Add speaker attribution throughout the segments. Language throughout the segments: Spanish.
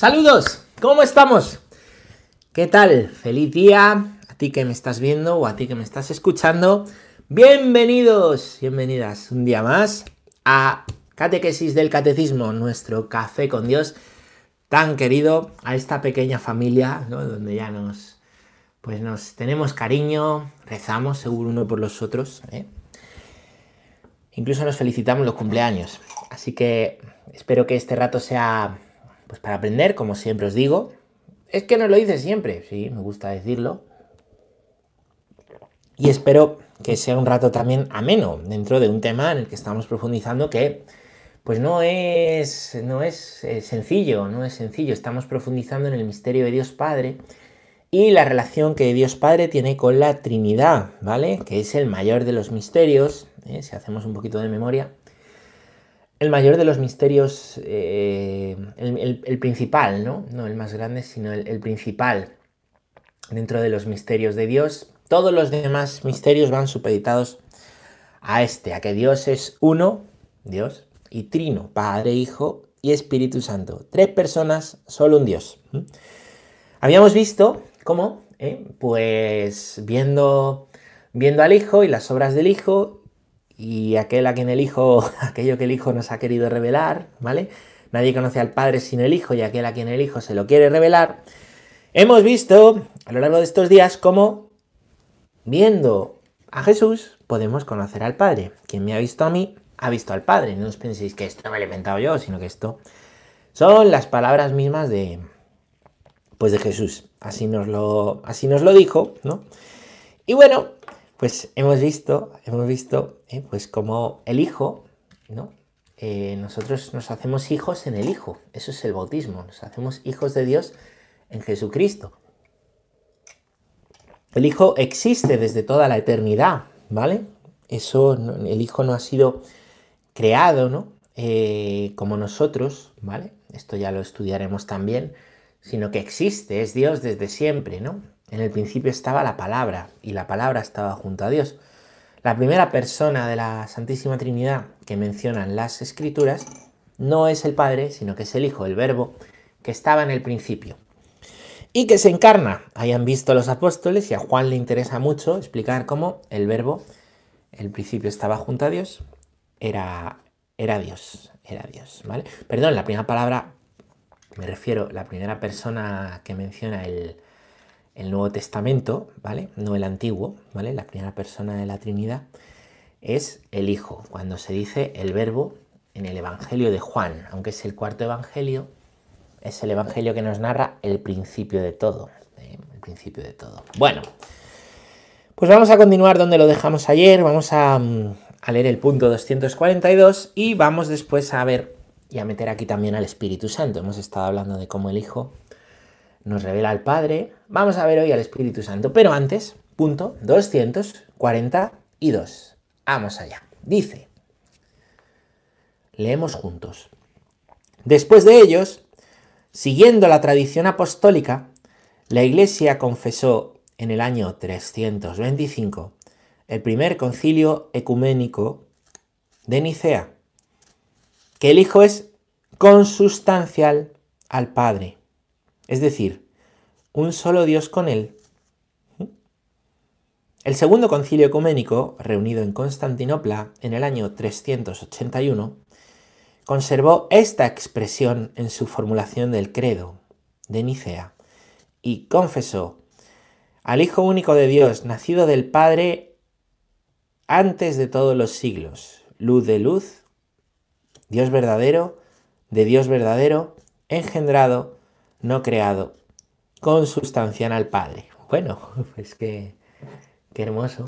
Speaker 1: Saludos, ¿cómo estamos? ¿Qué tal? Feliz día a ti que me estás viendo o a ti que me estás escuchando. Bienvenidos, bienvenidas un día más a Catequesis del Catecismo, nuestro café con Dios tan querido, a esta pequeña familia, ¿no? Donde ya nos, pues nos tenemos cariño, rezamos seguro uno por los otros, ¿eh? Incluso nos felicitamos los cumpleaños. Así que espero que este rato sea pues para aprender, como siempre os digo. Es que no lo dice siempre, sí, me gusta decirlo. Y espero que sea un rato también ameno dentro de un tema en el que estamos profundizando que pues no es, no es eh, sencillo, no es sencillo. Estamos profundizando en el misterio de Dios Padre y la relación que Dios Padre tiene con la Trinidad, ¿vale? Que es el mayor de los misterios, ¿eh? si hacemos un poquito de memoria. El mayor de los misterios, eh, el, principal, ¿no? No el más grande, sino el, principal dentro de los misterios de Dios. Todos los demás misterios van supeditados a este, a que Dios es uno, Dios, y trino, Padre, Hijo y Espíritu Santo. Tres personas, solo un Dios. Habíamos visto ¿Cómo? ¿Eh? Pues viendo, viendo al Hijo y las obras del Hijo y aquel a quien el Hijo, aquello que el Hijo nos ha querido revelar, ¿vale? Nadie conoce al Padre sin el Hijo y aquel a quien el Hijo se lo quiere revelar. Hemos visto a lo largo de estos días cómo viendo a Jesús podemos conocer al Padre. Quien me ha visto a mí ha visto al Padre. No os penséis que esto me lo he inventado yo, sino que esto son las palabras mismas de, pues de Jesús. Así nos lo, así nos lo dijo, ¿no? Y bueno, pues hemos visto, hemos visto, ¿eh? pues como el Hijo, ¿no? Eh, nosotros nos hacemos hijos en el Hijo, eso es el bautismo, nos hacemos hijos de Dios en Jesucristo. El Hijo existe desde toda la eternidad, ¿vale? Eso, el Hijo no ha sido creado, ¿no? Eh, como nosotros, ¿vale? Esto ya lo estudiaremos también sino que existe, es Dios desde siempre, ¿no? En el principio estaba la palabra y la palabra estaba junto a Dios. La primera persona de la Santísima Trinidad que mencionan las Escrituras no es el Padre, sino que es el Hijo, el Verbo, que estaba en el principio. Y que se encarna. Hayan visto los apóstoles y a Juan le interesa mucho explicar cómo el Verbo, el principio estaba junto a Dios, era, era Dios, era Dios, ¿vale? Perdón, la primera palabra me refiero, la primera persona que menciona el, Nuevo Testamento, ¿vale? No el Antiguo, ¿vale? La primera persona de la Trinidad es el Hijo, cuando se dice el Verbo en el Evangelio de Juan, aunque es el cuarto Evangelio, es el Evangelio que nos narra el principio de todo, ¿eh? el principio de todo. Bueno, pues vamos a continuar donde lo dejamos ayer, vamos a, mm, a leer el punto 242 y vamos después a ver y a meter aquí también al Espíritu Santo. Hemos estado hablando de cómo el Hijo nos revela al Padre. Vamos a ver hoy al Espíritu Santo. Pero antes, punto 242. Vamos allá. Dice, leemos juntos. Después de ellos, siguiendo la tradición apostólica, la Iglesia confesó en el año 325 el primer concilio ecuménico de Nicea que el Hijo es consustancial al Padre, es decir, un solo Dios con Él. El segundo concilio ecuménico, reunido en Constantinopla en el año 381, conservó esta expresión en su formulación del credo de Nicea y confesó al Hijo único de Dios, nacido del Padre antes de todos los siglos, luz de luz, Dios verdadero, de Dios verdadero, engendrado, no creado, consustancial al Padre. Bueno, pues que, qué hermoso.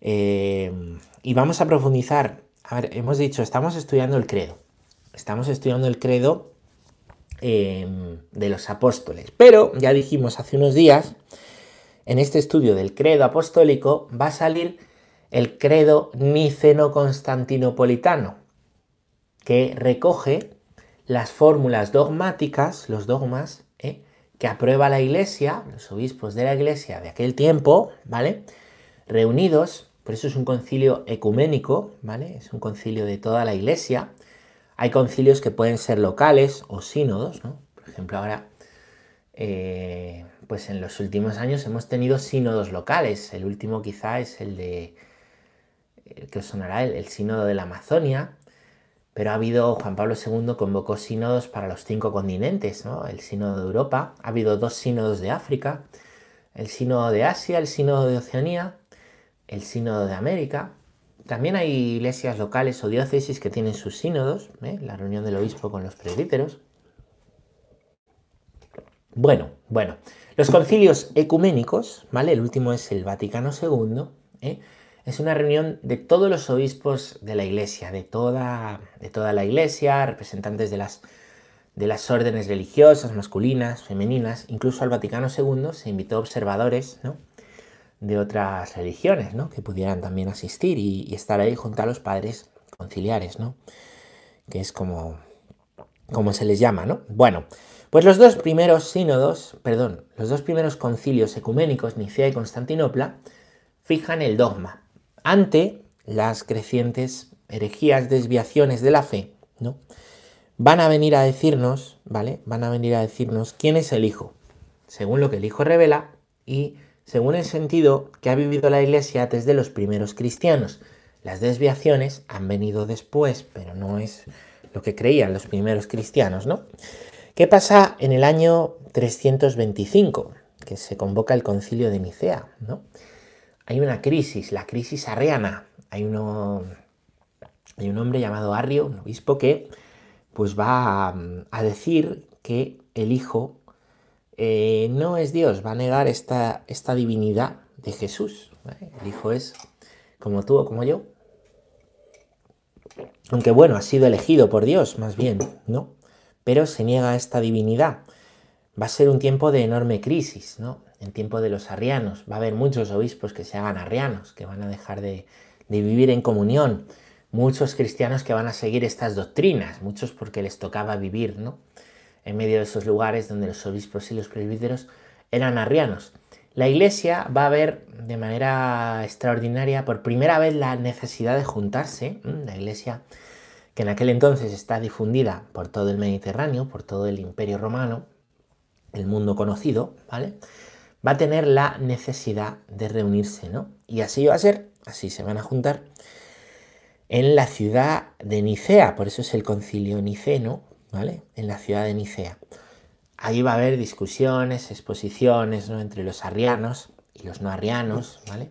Speaker 1: Eh, y vamos a profundizar. A ver, hemos dicho, estamos estudiando el credo. Estamos estudiando el credo em, de los apóstoles. Pero ya dijimos hace unos días, en este estudio del credo apostólico va a salir el credo niceno-constantinopolitano, que recoge las fórmulas dogmáticas, los dogmas, ¿eh? que aprueba la Iglesia, los obispos de la Iglesia de aquel tiempo, ¿vale? Reunidos por eso es un concilio ecuménico, ¿vale? Es un concilio de toda la iglesia. Hay concilios que pueden ser locales o sínodos, ¿no? Por ejemplo, ahora, eh, pues en los últimos años hemos tenido sínodos locales. El último quizá es el de, que os sonará, el, el sínodo de la Amazonia, pero ha habido, Juan Pablo II convocó sínodos para los cinco continentes, ¿no? El sínodo de Europa, ha habido dos sínodos de África, el sínodo de Asia, el sínodo de Oceanía, el sínodo de América. También hay iglesias locales o diócesis que tienen sus sínodos, ¿eh? la reunión del obispo con los presbíteros. Bueno, bueno, los concilios ecuménicos, ¿vale? El último es el Vaticano II, ¿eh? Es una reunión de todos los obispos de la iglesia, de toda, de toda la iglesia, representantes de las, de las órdenes religiosas, masculinas, femeninas, incluso al Vaticano II se invitó observadores de otras religiones ¿no? que pudieran también asistir y, estar ahí junto a los padres conciliares, ¿no? que es como, como se les llama. ¿no? Bueno, pues los dos primeros sínodos, perdón, los dos primeros concilios ecuménicos, Nicea y Constantinopla, fijan el dogma, ante las crecientes herejías, desviaciones de la fe, ¿no? Van a venir a decirnos, ¿vale? Van a venir a decirnos quién es el Hijo, según lo que el Hijo revela y según el sentido que ha vivido la Iglesia desde los primeros cristianos. Las desviaciones han venido después, pero no es lo que creían los primeros cristianos, ¿no? ¿Qué pasa en el año 325, que se convoca el concilio de Nicea, ¿no? Hay una crisis, la crisis arriana. Hay, un hombre llamado Arrio, un obispo, que pues va a, decir que el Hijo eh, no es Dios, va a negar esta, esta divinidad de Jesús. El Hijo es como tú o como yo. Aunque bueno, ha sido elegido por Dios, más bien, ¿no? Pero se niega esta divinidad. Va a ser un tiempo de enorme crisis, ¿no? En tiempo de los arrianos. Va a haber muchos obispos que se hagan arrianos, que van a dejar de, vivir en comunión. Muchos cristianos que van a seguir estas doctrinas, muchos porque les tocaba vivir, ¿no? En medio de esos lugares donde los obispos y los presbíteros eran arrianos. La iglesia va a ver de manera extraordinaria por primera vez la necesidad de juntarse. La iglesia que en aquel entonces está difundida por todo el Mediterráneo, por todo el imperio romano, el mundo conocido, ¿vale? Va a tener la necesidad de reunirse, ¿no? Y así va a ser, así se van a juntar en la ciudad de Nicea, por eso es el concilio niceno, ¿vale? En la ciudad de Nicea. Ahí va a haber discusiones, exposiciones, ¿no? Entre los arrianos y los no arrianos, ¿vale?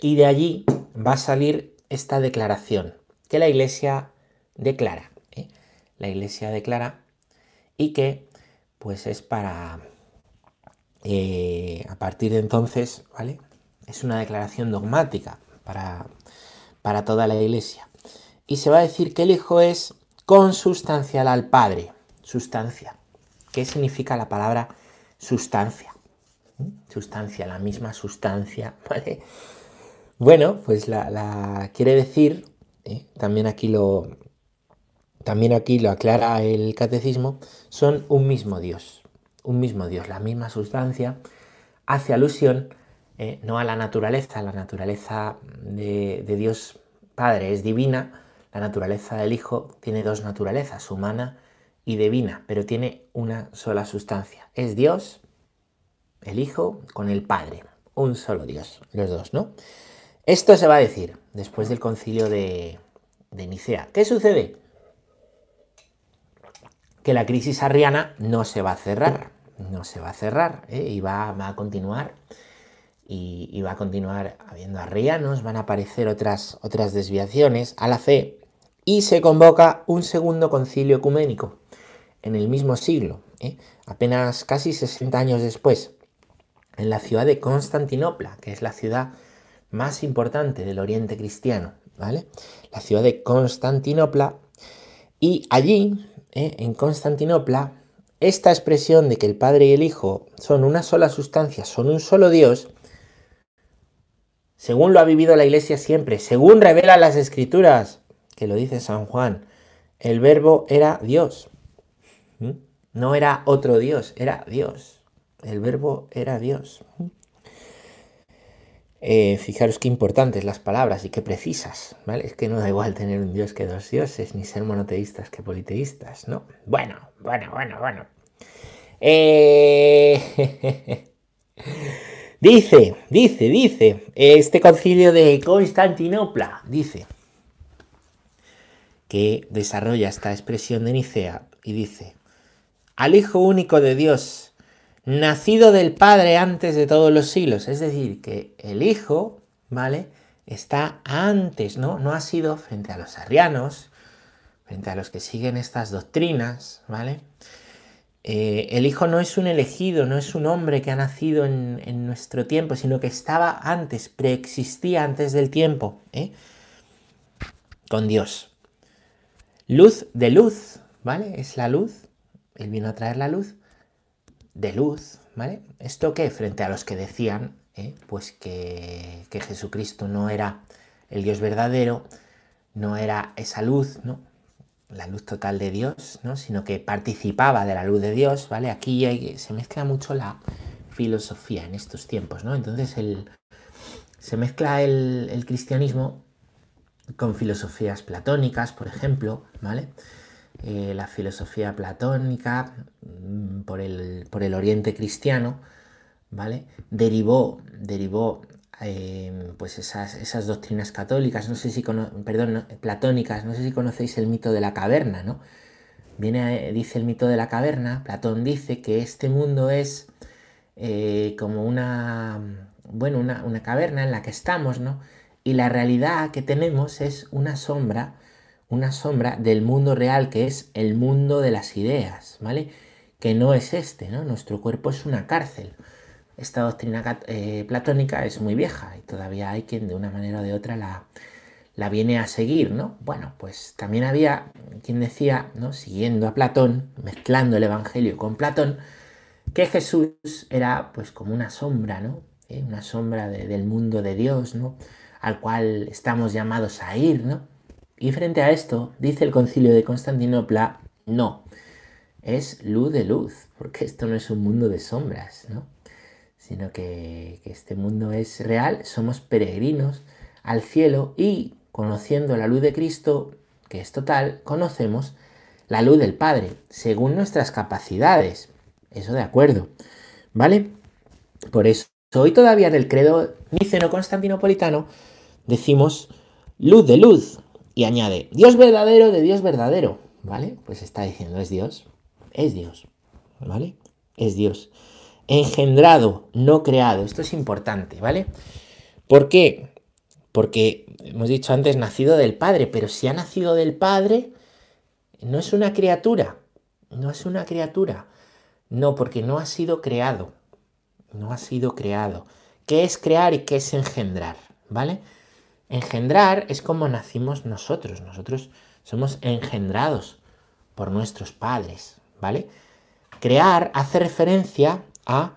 Speaker 1: Y de allí va a salir esta declaración que la iglesia declara. ¿eh? La iglesia declara y que pues es para, eh, a partir de entonces, ¿vale? Es una declaración dogmática para, para toda la iglesia. Y se va a decir que el Hijo es consustancial al Padre. Sustancia. ¿Qué significa la palabra sustancia? ¿Mm? Sustancia, la misma sustancia, ¿vale? Bueno, pues la, quiere decir, ¿eh? también aquí lo, también aquí lo aclara el catecismo, son un mismo Dios, un mismo Dios, la misma sustancia, hace alusión eh, no a la naturaleza, la naturaleza de, Dios Padre es divina, la naturaleza del Hijo tiene dos naturalezas, humana y divina, pero tiene una sola sustancia. Es Dios, el Hijo, con el Padre, un solo Dios, los dos, ¿no? Esto se va a decir después del concilio de, de Nicea. ¿Qué sucede? Que la crisis arriana no se va a cerrar, no se va a cerrar ¿eh? y va, a continuar. Y, va a continuar habiendo arrianos, van a aparecer otras, otras desviaciones a la fe y se convoca un segundo concilio ecuménico en el mismo siglo, ¿eh? apenas casi 60 años después, en la ciudad de Constantinopla, que es la ciudad más importante del Oriente Cristiano, ¿vale? La ciudad de Constantinopla y allí ¿eh? en Constantinopla, esta expresión de que el Padre y el Hijo son una sola sustancia, son un solo Dios, según lo ha vivido la Iglesia siempre, según revela las Escrituras, que lo dice San Juan, el verbo era Dios. No era otro Dios, era Dios. El verbo era Dios. Eh, fijaros qué importantes las palabras y qué precisas, ¿vale? Es que no da igual tener un dios que dos dioses, ni ser monoteístas que politeístas, ¿no? Bueno, bueno, bueno, bueno. Eh, dice, dice, dice, este concilio de Constantinopla, dice, que desarrolla esta expresión de Nicea y dice, al Hijo único de Dios, nacido del Padre antes de todos los siglos. Es decir, que el Hijo, ¿vale? Está antes, ¿no? No ha sido frente a los arrianos, frente a los que siguen estas doctrinas, ¿vale? Eh, el Hijo no es un elegido, no es un hombre que ha nacido en, nuestro tiempo, sino que estaba antes, preexistía antes del tiempo, ¿eh? con Dios. Luz de luz, ¿vale? Es la luz, Él vino a traer la luz de luz, ¿vale? ¿Esto qué? Frente a los que decían, ¿eh? pues que, que, Jesucristo no era el Dios verdadero, no era esa luz, ¿no? La luz total de Dios, ¿no? Sino que participaba de la luz de Dios, ¿vale? Aquí se mezcla mucho la filosofía en estos tiempos, ¿no? Entonces el, se mezcla el, el cristianismo con filosofías platónicas, por ejemplo, ¿vale? Eh, la filosofía platónica por el, por el, oriente cristiano, ¿vale? Derivó, derivó em, pues esas, esas, doctrinas católicas, no sé si perdón, platónicas, no sé si conocéis el mito de la caverna, ¿no? Viene, dice el mito de la caverna, Platón dice que este mundo es eh, como una, bueno, una, una caverna en la que estamos, ¿no? Y la realidad que tenemos es una sombra una sombra del mundo real que es el mundo de las ideas, ¿vale? Que no es este. Nuestro cuerpo es una cárcel. Esta doctrina eh, platónica es muy vieja y todavía hay quien de una manera o de otra la, la viene a seguir, ¿no? Bueno, pues también había quien decía, ¿no? Siguiendo a Platón, mezclando el Evangelio con Platón, que Jesús era pues como una sombra, ¿no? ¿Eh? Una sombra del mundo de Dios, ¿no? Al cual estamos llamados a ir, ¿no? Y frente a esto, dice el concilio de Constantinopla, no, es luz de luz, porque esto no es un mundo de sombras, ¿no? sino que, este mundo es real, somos peregrinos al cielo y conociendo la luz de Cristo, que es total, conocemos la luz del Padre, según nuestras capacidades. Eso de acuerdo, ¿vale? Por eso, hoy todavía en el credo niceno-constantinopolitano decimos luz de luz, y añade, Dios verdadero de Dios verdadero, ¿vale? Pues está diciendo, es Dios, es Dios, ¿vale? Es Dios. Engendrado, no creado. Esto es importante, ¿vale? ¿Por qué? Porque hemos dicho antes, nacido del Padre, pero si ha nacido del Padre, no es una criatura, no es una criatura. No, porque no ha sido creado, no ha sido creado. ¿Qué es crear y qué es engendrar? ¿Vale? Engendrar es como nacimos nosotros. Nosotros somos engendrados por nuestros padres, ¿vale? Crear hace referencia a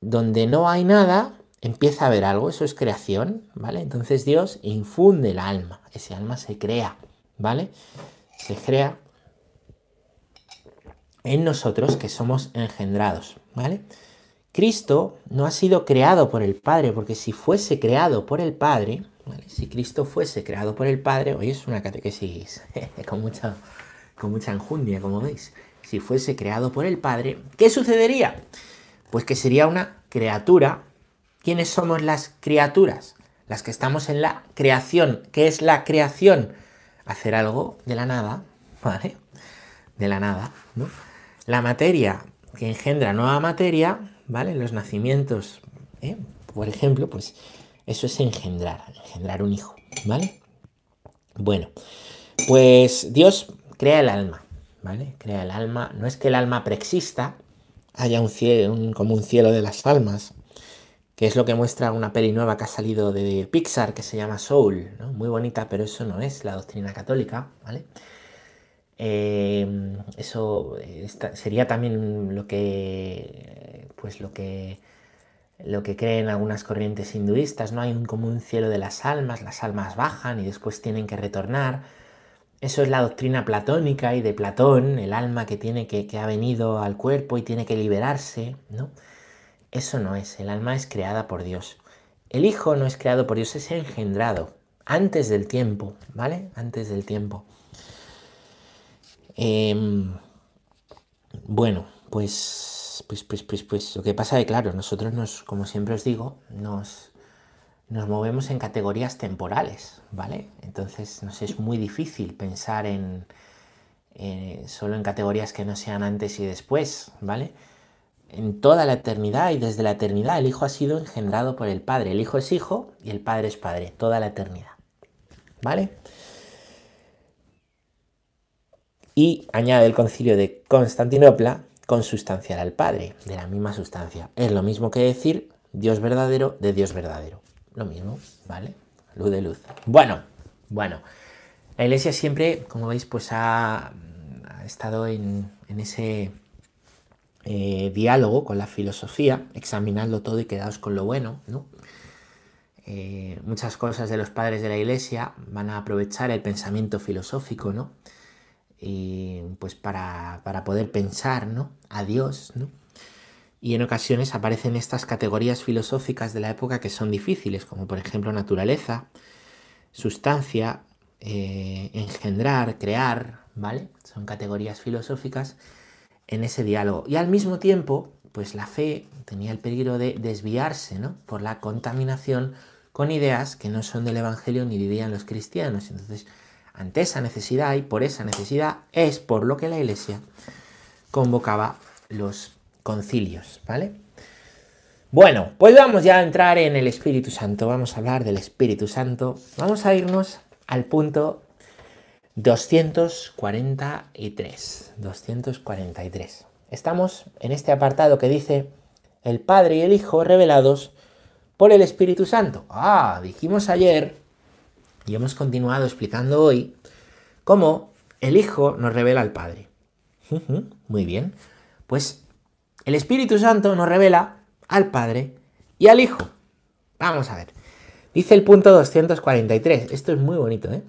Speaker 1: donde no hay nada, empieza a haber algo, eso es creación, ¿vale? Entonces Dios infunde el alma, ese alma se crea, ¿vale? Se crea en nosotros que somos engendrados, ¿vale? Cristo no ha sido creado por el Padre, porque si fuese creado por el Padre, si Cristo fuese creado por el Padre, hoy es una catequesis con mucha, con mucha enjundia, como veis. Si fuese creado por el Padre, ¿qué sucedería? Pues que sería una criatura. ¿Quiénes somos las criaturas? Las que estamos en la creación. ¿Qué es la creación? Hacer algo de la nada, ¿vale? De la nada, ¿no? La materia que engendra nueva materia, ¿vale? Los nacimientos, ¿eh? por ejemplo, pues eso es engendrar, engendrar un hijo, ¿vale? Bueno, pues Dios crea el alma, ¿vale? Crea el alma. No es que el alma preexista, haya un cielo, como un cielo de las almas, que es lo que muestra una peli nueva que ha salido de Pixar que se llama Soul, ¿no? Muy bonita, pero eso no es la doctrina católica, ¿vale? Eh, eso sería también lo que, pues lo que lo que creen algunas corrientes hinduistas, ¿no? Hay un, como un cielo de las almas, las almas bajan y después tienen que retornar. Eso es la doctrina platónica y de Platón, el alma que tiene que, ha venido al cuerpo y tiene que liberarse, ¿no? Eso no es, el alma es creada por Dios. el Hijo no es creado por Dios, es engendrado antes del tiempo, ¿vale? Antes del tiempo. Em, bueno, pues, pues, pues, pues, pues, lo que pasa es que, claro, nosotros nos, como siempre os digo, nos, nos movemos en categorías temporales, ¿vale? Entonces nos es muy difícil pensar en solo en categorías que no sean antes y después, ¿vale? En toda la eternidad y desde la eternidad el Hijo ha sido engendrado por el Padre. El Hijo es Hijo y el Padre es Padre, toda la eternidad, ¿vale? Y añade el concilio de Constantinopla, consustancial al Padre, de la misma sustancia. Es lo mismo que decir Dios verdadero de Dios verdadero. Lo mismo, ¿vale? Luz de luz. Bueno, bueno. La iglesia siempre, como veis, pues ha, estado en, ese eh, diálogo con la filosofía, examinando todo y quedaos con lo bueno, ¿no? Eh, muchas cosas de los padres de la iglesia van a aprovechar el pensamiento filosófico, ¿no? Y pues para, para poder pensar, ¿no? A Dios, ¿no? Y en ocasiones aparecen estas categorías filosóficas de la época que son difíciles, como por ejemplo naturaleza, sustancia, eh, engendrar, crear, ¿vale? Son categorías filosóficas en ese diálogo. Y al mismo tiempo, pues la fe tenía el peligro de desviarse, ¿no? Por la contaminación con ideas que no son del Evangelio ni vivían los cristianos. Entonces, ante esa necesidad y por esa necesidad es por lo que la Iglesia convocaba los concilios, ¿vale? Bueno, pues vamos ya a entrar en el Espíritu Santo, vamos a hablar del Espíritu Santo, vamos a irnos al punto 243, 243. Estamos en este apartado que dice el Padre y el Hijo revelados por el Espíritu Santo. Ah, dijimos ayer y hemos continuado explicando hoy cómo el Hijo nos revela al Padre. Muy bien, pues el Espíritu Santo nos revela al Padre y al Hijo. Vamos a ver. Dice el punto 243. Esto es muy bonito, ¿eh?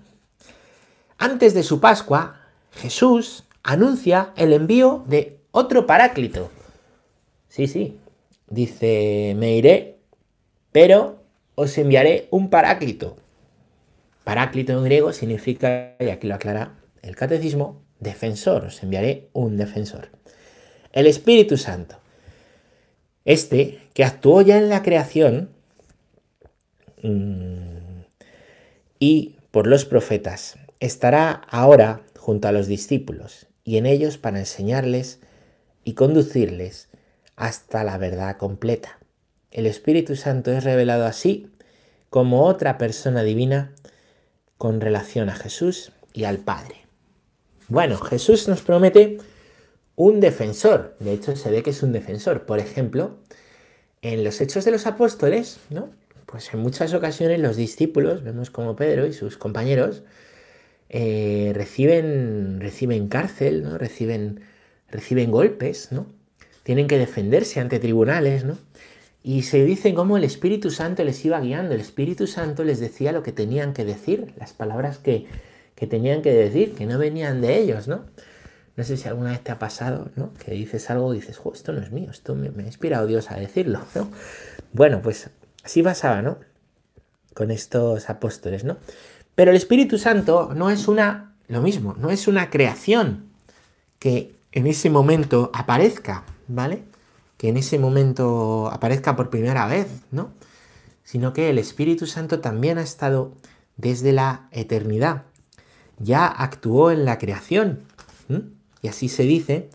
Speaker 1: Antes de su Pascua, Jesús anuncia el envío de otro paráclito. Sí, sí. Dice, me iré, pero os enviaré un paráclito. Paráclito en griego significa, y aquí lo aclara el catecismo, defensor. Os enviaré un defensor el Espíritu Santo. Este, que actuó ya en la creación mm, y por los profetas, estará ahora junto a los discípulos y en ellos para enseñarles y conducirles hasta la verdad completa. El Espíritu Santo es revelado así como otra persona divina con relación a Jesús y al Padre. Bueno, Jesús nos promete un defensor. De hecho, se ve que es un defensor. Por ejemplo, en los Hechos de los Apóstoles, ¿no? Pues en muchas ocasiones los discípulos, vemos como Pedro y sus compañeros, eh, reciben, reciben cárcel, ¿no? Reciben, reciben golpes, ¿no? Tienen que defenderse ante tribunales, ¿no? Y se dice cómo el Espíritu Santo les iba guiando. El Espíritu Santo les decía lo que tenían que decir, las palabras que, que tenían que decir, que no venían de ellos, ¿no? No sé si alguna vez te ha pasado, ¿no? Que dices algo y dices, esto no es mío, esto me, ha inspirado Dios a decirlo, ¿no? Bueno, pues así pasaba, ¿no? Con estos apóstoles, ¿no? Pero el Espíritu Santo no es una, lo mismo, no es una creación que en ese momento aparezca, ¿vale? Que en ese momento aparezca por primera vez, ¿no? Sino que el Espíritu Santo también ha estado desde la eternidad. Ya actuó en la creación. Y así se dice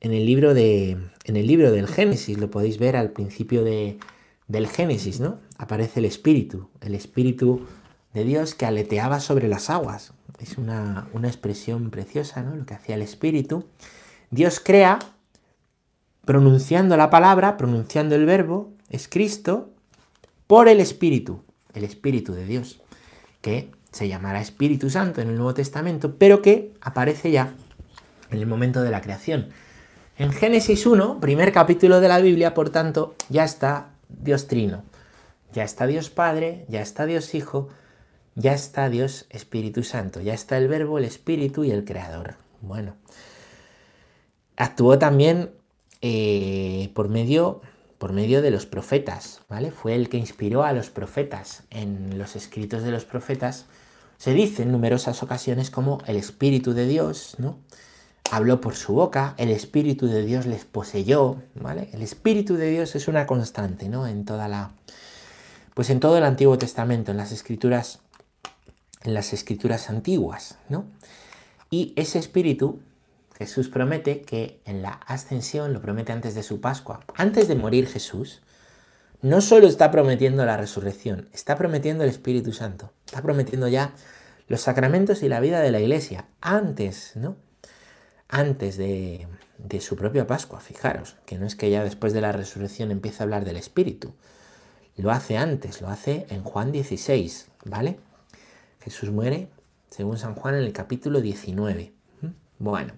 Speaker 1: en el libro, de, en el libro del Génesis, lo podéis ver al principio de, del Génesis, ¿no? Aparece el Espíritu, el Espíritu de Dios que aleteaba sobre las aguas. Es una, una expresión preciosa, ¿no? Lo que hacía el Espíritu. Dios crea pronunciando la palabra, pronunciando el verbo, es Cristo, por el Espíritu, el Espíritu de Dios, que se llamará Espíritu Santo en el Nuevo Testamento, pero que aparece ya en el momento de la creación. En Génesis 1, primer capítulo de la Biblia, por tanto, ya está Dios Trino. Ya está Dios Padre, ya está Dios Hijo, ya está Dios Espíritu Santo, ya está el Verbo, el Espíritu y el Creador. Bueno, actuó también eh, por medio por medio de los profetas, ¿vale? Fue el que inspiró a los profetas. En los escritos de los profetas se dice en numerosas ocasiones como el Espíritu de Dios, ¿no? Habló por su boca, el Espíritu de Dios les poseyó, ¿vale? El Espíritu de Dios es una constante, ¿no? En toda la... Pues en todo el Antiguo Testamento, en las escrituras, en las escrituras antiguas, ¿no? Y ese Espíritu Jesús promete que en la ascensión, lo promete antes de su Pascua, antes de morir Jesús, no solo está prometiendo la resurrección, está prometiendo el Espíritu Santo, está prometiendo ya los sacramentos y la vida de la iglesia, antes, ¿no? Antes de, su propia Pascua, fijaros, que no es que ya después de la resurrección empiece a hablar del Espíritu, lo hace antes, lo hace en Juan 16, ¿vale? Jesús muere, según San Juan, en el capítulo 19. Bueno,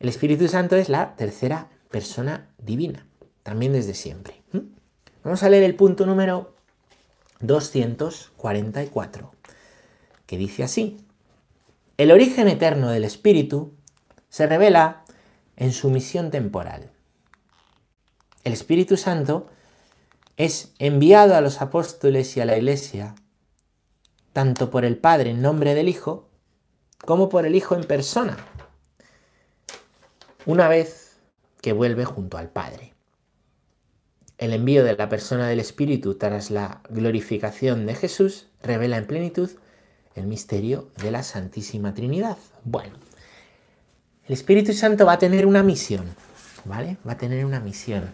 Speaker 1: el Espíritu Santo es la tercera persona divina, también desde siempre. Vamos a leer el punto número 244, que dice así. El origen eterno del Espíritu se revela en su misión temporal. El Espíritu Santo es enviado a los apóstoles y a la Iglesia, tanto por el Padre en nombre del Hijo, como por el Hijo en persona, una vez que vuelve junto al Padre. El envío de la persona del Espíritu tras la glorificación de Jesús revela en plenitud el misterio de la Santísima Trinidad. Bueno, el Espíritu Santo va a tener una misión, ¿vale? Va a tener una misión.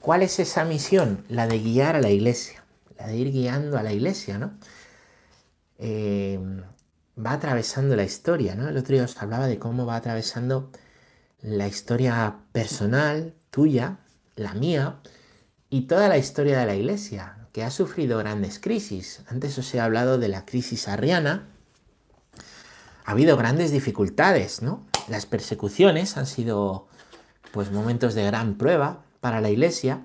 Speaker 1: ¿Cuál es esa misión? La de guiar a la iglesia, la de ir guiando a la iglesia, ¿no? Eh, va atravesando la historia, ¿no? El otro día os hablaba de cómo va atravesando la historia personal, tuya, la mía, y toda la historia de la Iglesia, que ha sufrido grandes crisis. Antes os he hablado de la crisis arriana. Ha habido grandes dificultades, ¿no? Las persecuciones han sido pues momentos de gran prueba para la Iglesia.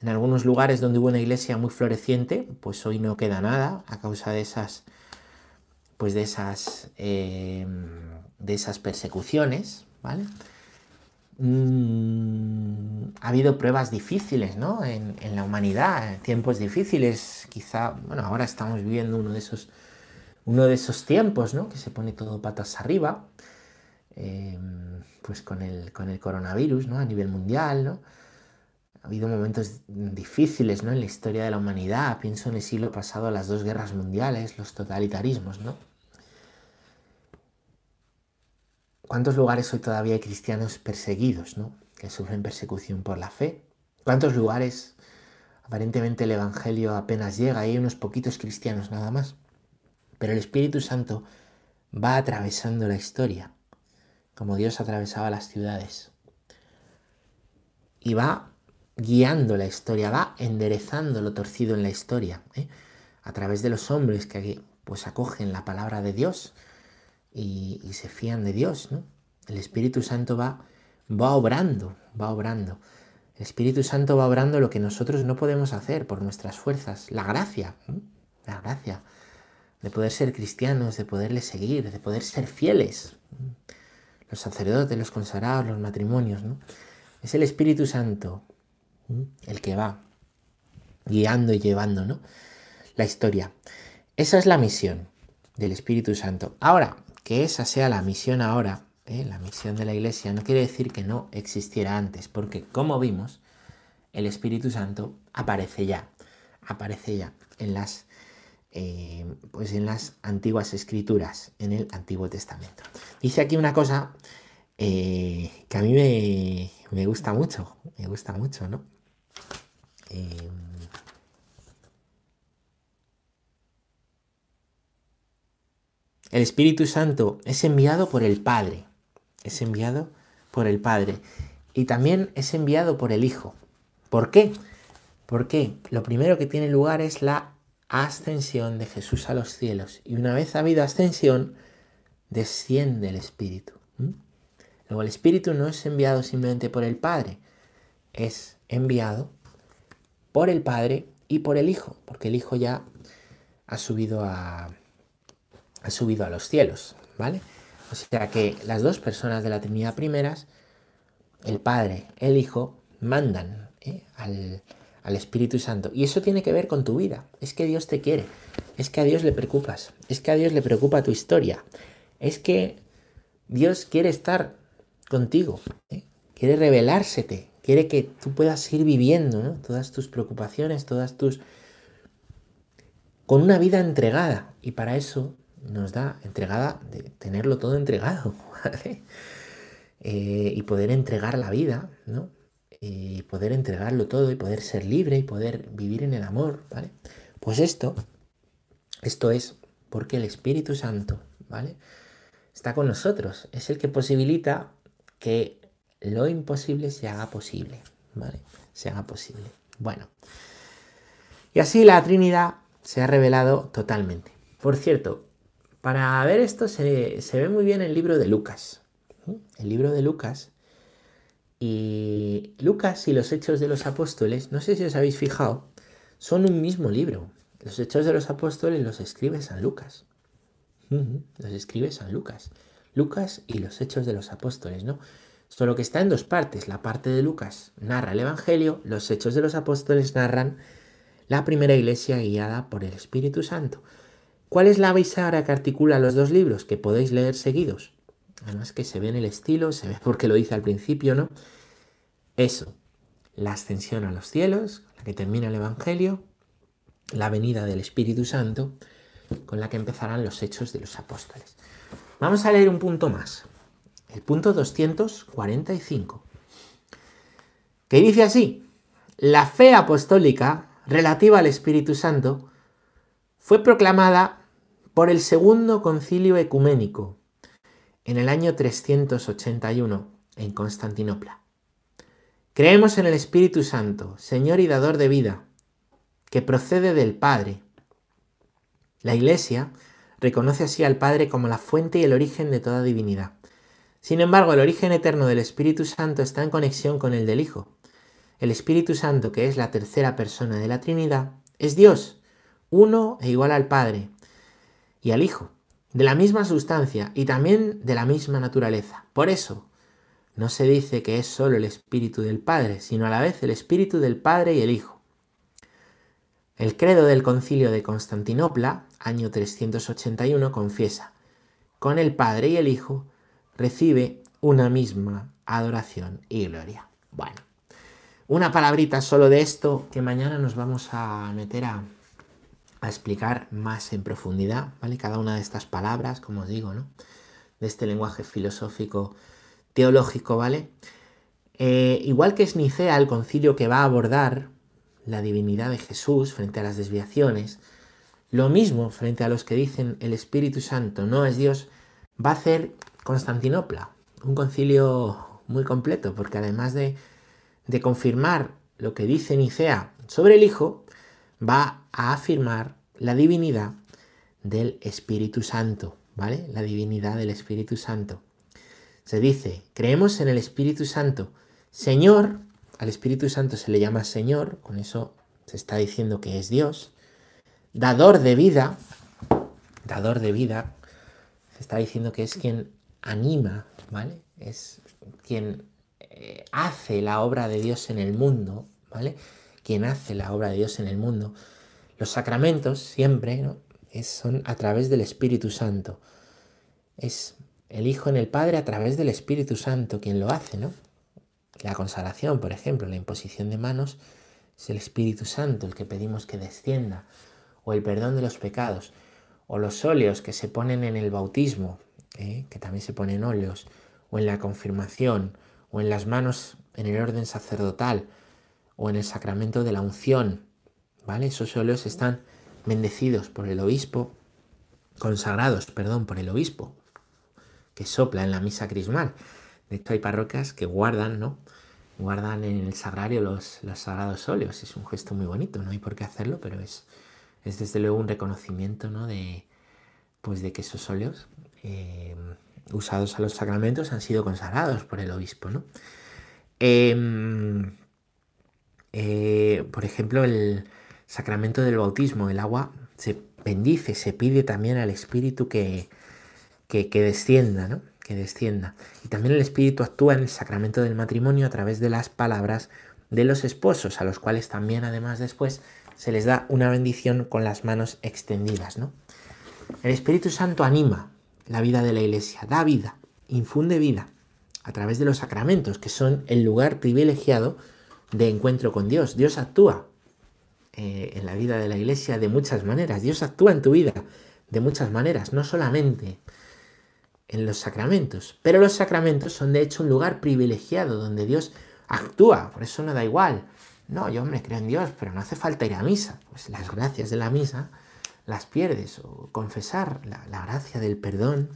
Speaker 1: En algunos lugares donde hubo una iglesia muy floreciente, pues hoy no queda nada a causa de esas pues de esas, em, de esas persecuciones, ¿vale? Mm, ha habido pruebas difíciles, ¿no? En, la humanidad, tiempos difíciles, quizá, bueno, ahora estamos viviendo uno de esos, uno de esos tiempos, ¿no? Que se pone todo patas arriba, em, pues con el, con el coronavirus, ¿no? A nivel mundial, ¿no? Ha habido momentos difíciles ¿no? en la historia de la humanidad. Pienso en el siglo pasado, las dos guerras mundiales, los totalitarismos, ¿no? ¿Cuántos lugares hoy todavía hay cristianos perseguidos, ¿no? que sufren persecución por la fe? ¿Cuántos lugares aparentemente el Evangelio apenas llega y hay unos poquitos cristianos nada más? Pero el Espíritu Santo va atravesando la historia, como Dios atravesaba las ciudades. Y va guiando la historia, va enderezando lo torcido en la historia, ¿eh? a través de los hombres que pues acogen la palabra de Dios y, se fían de Dios. El Espíritu Santo va, va obrando, va obrando. El Espíritu Santo va obrando lo que nosotros no podemos hacer por nuestras fuerzas. La gracia, la gracia de poder ser cristianos, de poderle seguir, de poder ser fieles. Los sacerdotes, los consagrados, los matrimonios, ¿no? Es el Espíritu Santo el que va guiando y llevando, ¿no? La historia. Esa es la misión del Espíritu Santo. Ahora, que esa sea la misión ahora, ¿eh? la misión de la Iglesia, no quiere decir que no existiera antes, porque como vimos, el Espíritu Santo aparece ya, aparece ya en las, eh, pues en las antiguas escrituras, en el Antiguo Testamento. Dice aquí una cosa eh, que a mí me, me gusta mucho, me gusta mucho, ¿no? Em, el Espíritu Santo es enviado por el Padre, es enviado por el Padre y también es enviado por el Hijo. ¿Por qué? Porque lo primero que tiene lugar es la ascensión de Jesús a los cielos y una vez ha habido ascensión, desciende el Espíritu. Luego el Espíritu no es enviado simplemente por el Padre, es enviado por el Padre y por el Hijo, porque el Hijo ya ha subido a, ha subido a los cielos, ¿vale? O sea que las dos personas de la Trinidad primeras, el Padre, el Hijo, mandan ¿eh? al, al Espíritu Santo. Y eso tiene que ver con tu vida. Es que Dios te quiere. Es que a Dios le preocupas. Es que a Dios le preocupa tu historia. Es que Dios quiere estar contigo. ¿eh? Quiere revelársete. Quiere que tú puedas seguir viviendo ¿no? todas tus preocupaciones, todas tus... con una vida entregada. Y para eso nos da entregada de tenerlo todo entregado. Eh, y poder entregar la vida, ¿no? Y poder entregarlo todo y poder ser libre y poder vivir en el amor, ¿vale? Pues esto, esto es porque el Espíritu Santo, ¿vale? Está con nosotros, es el que posibilita que lo imposible se haga posible, ¿vale? Se haga posible. Bueno, y así la Trinidad se ha revelado totalmente. Por cierto, para ver esto se, se ve muy bien el libro de Lucas. El libro de Lucas y Lucas y los Hechos de los Apóstoles, no sé si os habéis fijado, son un mismo libro. Los Hechos de los Apóstoles los escribe San Lucas. Los escribe San Lucas. Lucas y los Hechos de los Apóstoles, ¿no? Solo que está en dos partes. La parte de Lucas narra el Evangelio, los Hechos de los Apóstoles narran la primera iglesia guiada por el Espíritu Santo. ¿Cuál es la bisagra que articula los dos libros que podéis leer seguidos? Además que se ve en el estilo, se ve porque lo dice al principio, ¿no? Eso, la ascensión a los cielos, la que termina el Evangelio, la venida del Espíritu Santo, con la que empezarán los hechos de los apóstoles. Vamos a leer un punto más, el punto 245, que dice así, la fe apostólica relativa al Espíritu Santo fue proclamada por el segundo concilio ecuménico en el año 381 en Constantinopla. Creemos en el Espíritu Santo, Señor y Dador de vida, que procede del Padre. La Iglesia reconoce así al Padre como la fuente y el origen de toda divinidad. Sin embargo, el origen eterno del Espíritu Santo está en conexión con el del Hijo. El Espíritu Santo, que es la tercera persona de la Trinidad, es Dios, uno e igual al Padre y al Hijo de la misma sustancia y también de la misma naturaleza. Por eso, no se dice que es solo el Espíritu del Padre, sino a la vez el Espíritu del Padre y el Hijo. El credo del concilio de Constantinopla, año 381, confiesa, con el Padre y el Hijo recibe una misma adoración y gloria. Bueno, una palabrita solo de esto que mañana nos vamos a meter a a explicar más en profundidad, ¿vale? Cada una de estas palabras, como os digo, ¿no? De este lenguaje filosófico teológico, ¿vale? Eh, igual que es Nicea el concilio que va a abordar la divinidad de Jesús frente a las desviaciones, lo mismo frente a los que dicen el Espíritu Santo no es Dios, va a hacer Constantinopla, un concilio muy completo, porque además de, de confirmar lo que dice Nicea sobre el Hijo, va a afirmar la divinidad del Espíritu Santo, ¿vale? La divinidad del Espíritu Santo. Se dice, creemos en el Espíritu Santo. Señor, al Espíritu Santo se le llama Señor, con eso se está diciendo que es Dios. Dador de vida, dador de vida, se está diciendo que es quien anima, ¿vale? Es quien eh, hace la obra de Dios en el mundo, ¿vale? Quien hace la obra de Dios en el mundo. Los sacramentos siempre son a través del Espíritu Santo. Es el Hijo en el Padre a través del Espíritu Santo quien lo hace, ¿no? La consagración, por ejemplo, la imposición de manos, es el Espíritu Santo el que pedimos que descienda, o el perdón de los pecados, o los óleos que se ponen en el bautismo, ¿eh? que también se ponen óleos, o en la confirmación, o en las manos en el orden sacerdotal, o en el sacramento de la unción, ¿vale? Esos óleos están bendecidos por el obispo, consagrados, perdón, por el obispo, que sopla en la misa crismal. De hecho, hay parroquias que guardan, ¿no? Guardan en el sagrario los, los sagrados óleos. Es un gesto muy bonito, no hay por qué hacerlo, pero es, es desde luego un reconocimiento, ¿no? De, pues de que esos óleos eh, usados a los sacramentos han sido consagrados por el obispo, ¿no? Em, eh, por ejemplo, el sacramento del bautismo, el agua se bendice, se pide también al Espíritu que, que, descienda, ¿no? que descienda. Y también el Espíritu actúa en el sacramento del matrimonio a través de las palabras de los esposos, a los cuales también además después se les da una bendición con las manos extendidas. ¿no? El Espíritu Santo anima la vida de la iglesia, da vida, infunde vida a través de los sacramentos, que son el lugar privilegiado de encuentro con Dios. Dios actúa eh, en la vida de la iglesia de muchas maneras. Dios actúa en tu vida de muchas maneras, no solamente en los sacramentos. Pero los sacramentos son de hecho un lugar privilegiado donde Dios actúa. Por eso no da igual. No, yo hombre creo en Dios, pero no hace falta ir a misa. Pues las gracias de la misa las pierdes. O confesar la, gracia del perdón.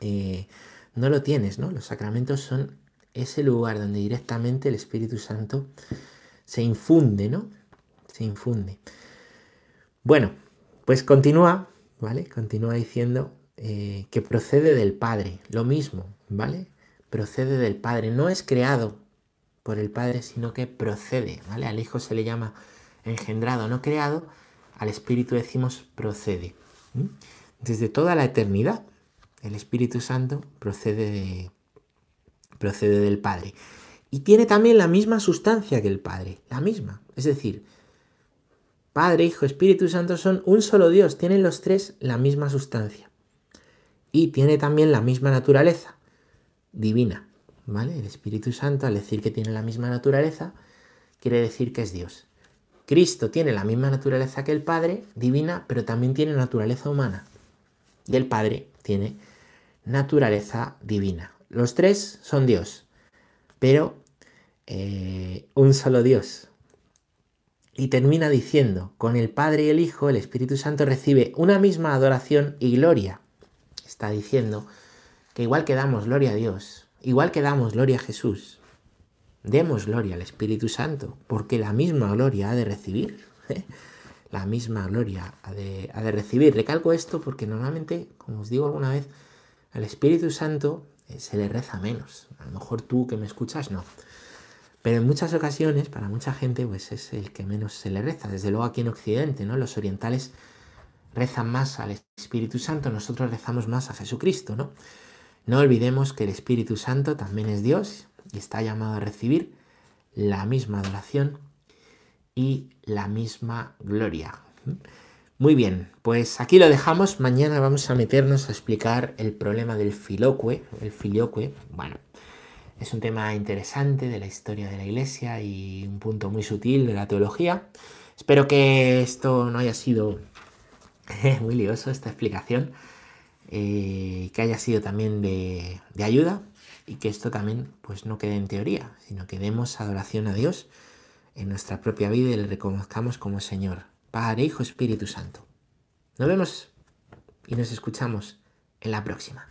Speaker 1: Eh, no lo tienes, ¿no? Los sacramentos son ese lugar donde directamente el Espíritu Santo se infunde, ¿no? Se infunde. Bueno, pues continúa, ¿vale? Continúa diciendo eh, que procede del Padre, lo mismo, ¿vale? Procede del Padre, no es creado por el Padre, sino que procede, ¿vale? Al Hijo se le llama engendrado, no creado, al Espíritu decimos procede. Desde toda la eternidad, el Espíritu Santo procede, procede del Padre. Y tiene también la misma sustancia que el Padre, la misma. Es decir, Padre, Hijo, Espíritu Santo son un solo Dios, tienen los tres la misma sustancia. Y tiene también la misma naturaleza divina. ¿Vale? El Espíritu Santo, al decir que tiene la misma naturaleza, quiere decir que es Dios. Cristo tiene la misma naturaleza que el Padre, divina, pero también tiene naturaleza humana. Y el Padre tiene naturaleza divina. Los tres son Dios, pero eh, un solo Dios. Y termina diciendo, con el Padre y el Hijo, el Espíritu Santo recibe una misma adoración y gloria. Está diciendo que igual que damos gloria a Dios, igual que damos gloria a Jesús, demos gloria al Espíritu Santo, porque la misma gloria ha de recibir. ¿eh? La misma gloria ha de, ha de recibir. Recalco esto porque normalmente, como os digo alguna vez, al Espíritu Santo se le reza menos. A lo mejor tú que me escuchas no. Pero en muchas ocasiones, para mucha gente, pues es el que menos se le reza. Desde luego aquí en Occidente, ¿no? Los orientales rezan más al Espíritu Santo, nosotros rezamos más a Jesucristo, ¿no? No olvidemos que el Espíritu Santo también es Dios y está llamado a recibir la misma adoración y la misma gloria. Muy bien, pues aquí lo dejamos. Mañana vamos a meternos a explicar el problema del filoque. El filioque, bueno, es un tema interesante de la historia de la iglesia y un punto muy sutil de la teología. Espero que esto no haya sido muy lioso, esta explicación, eh, que haya sido también de, de ayuda y que esto también pues no quede en teoría, sino que demos adoración a Dios en nuestra propia vida y le reconozcamos como Señor. Padre, Hijo, Espíritu Santo. Nos vemos y nos escuchamos en la próxima.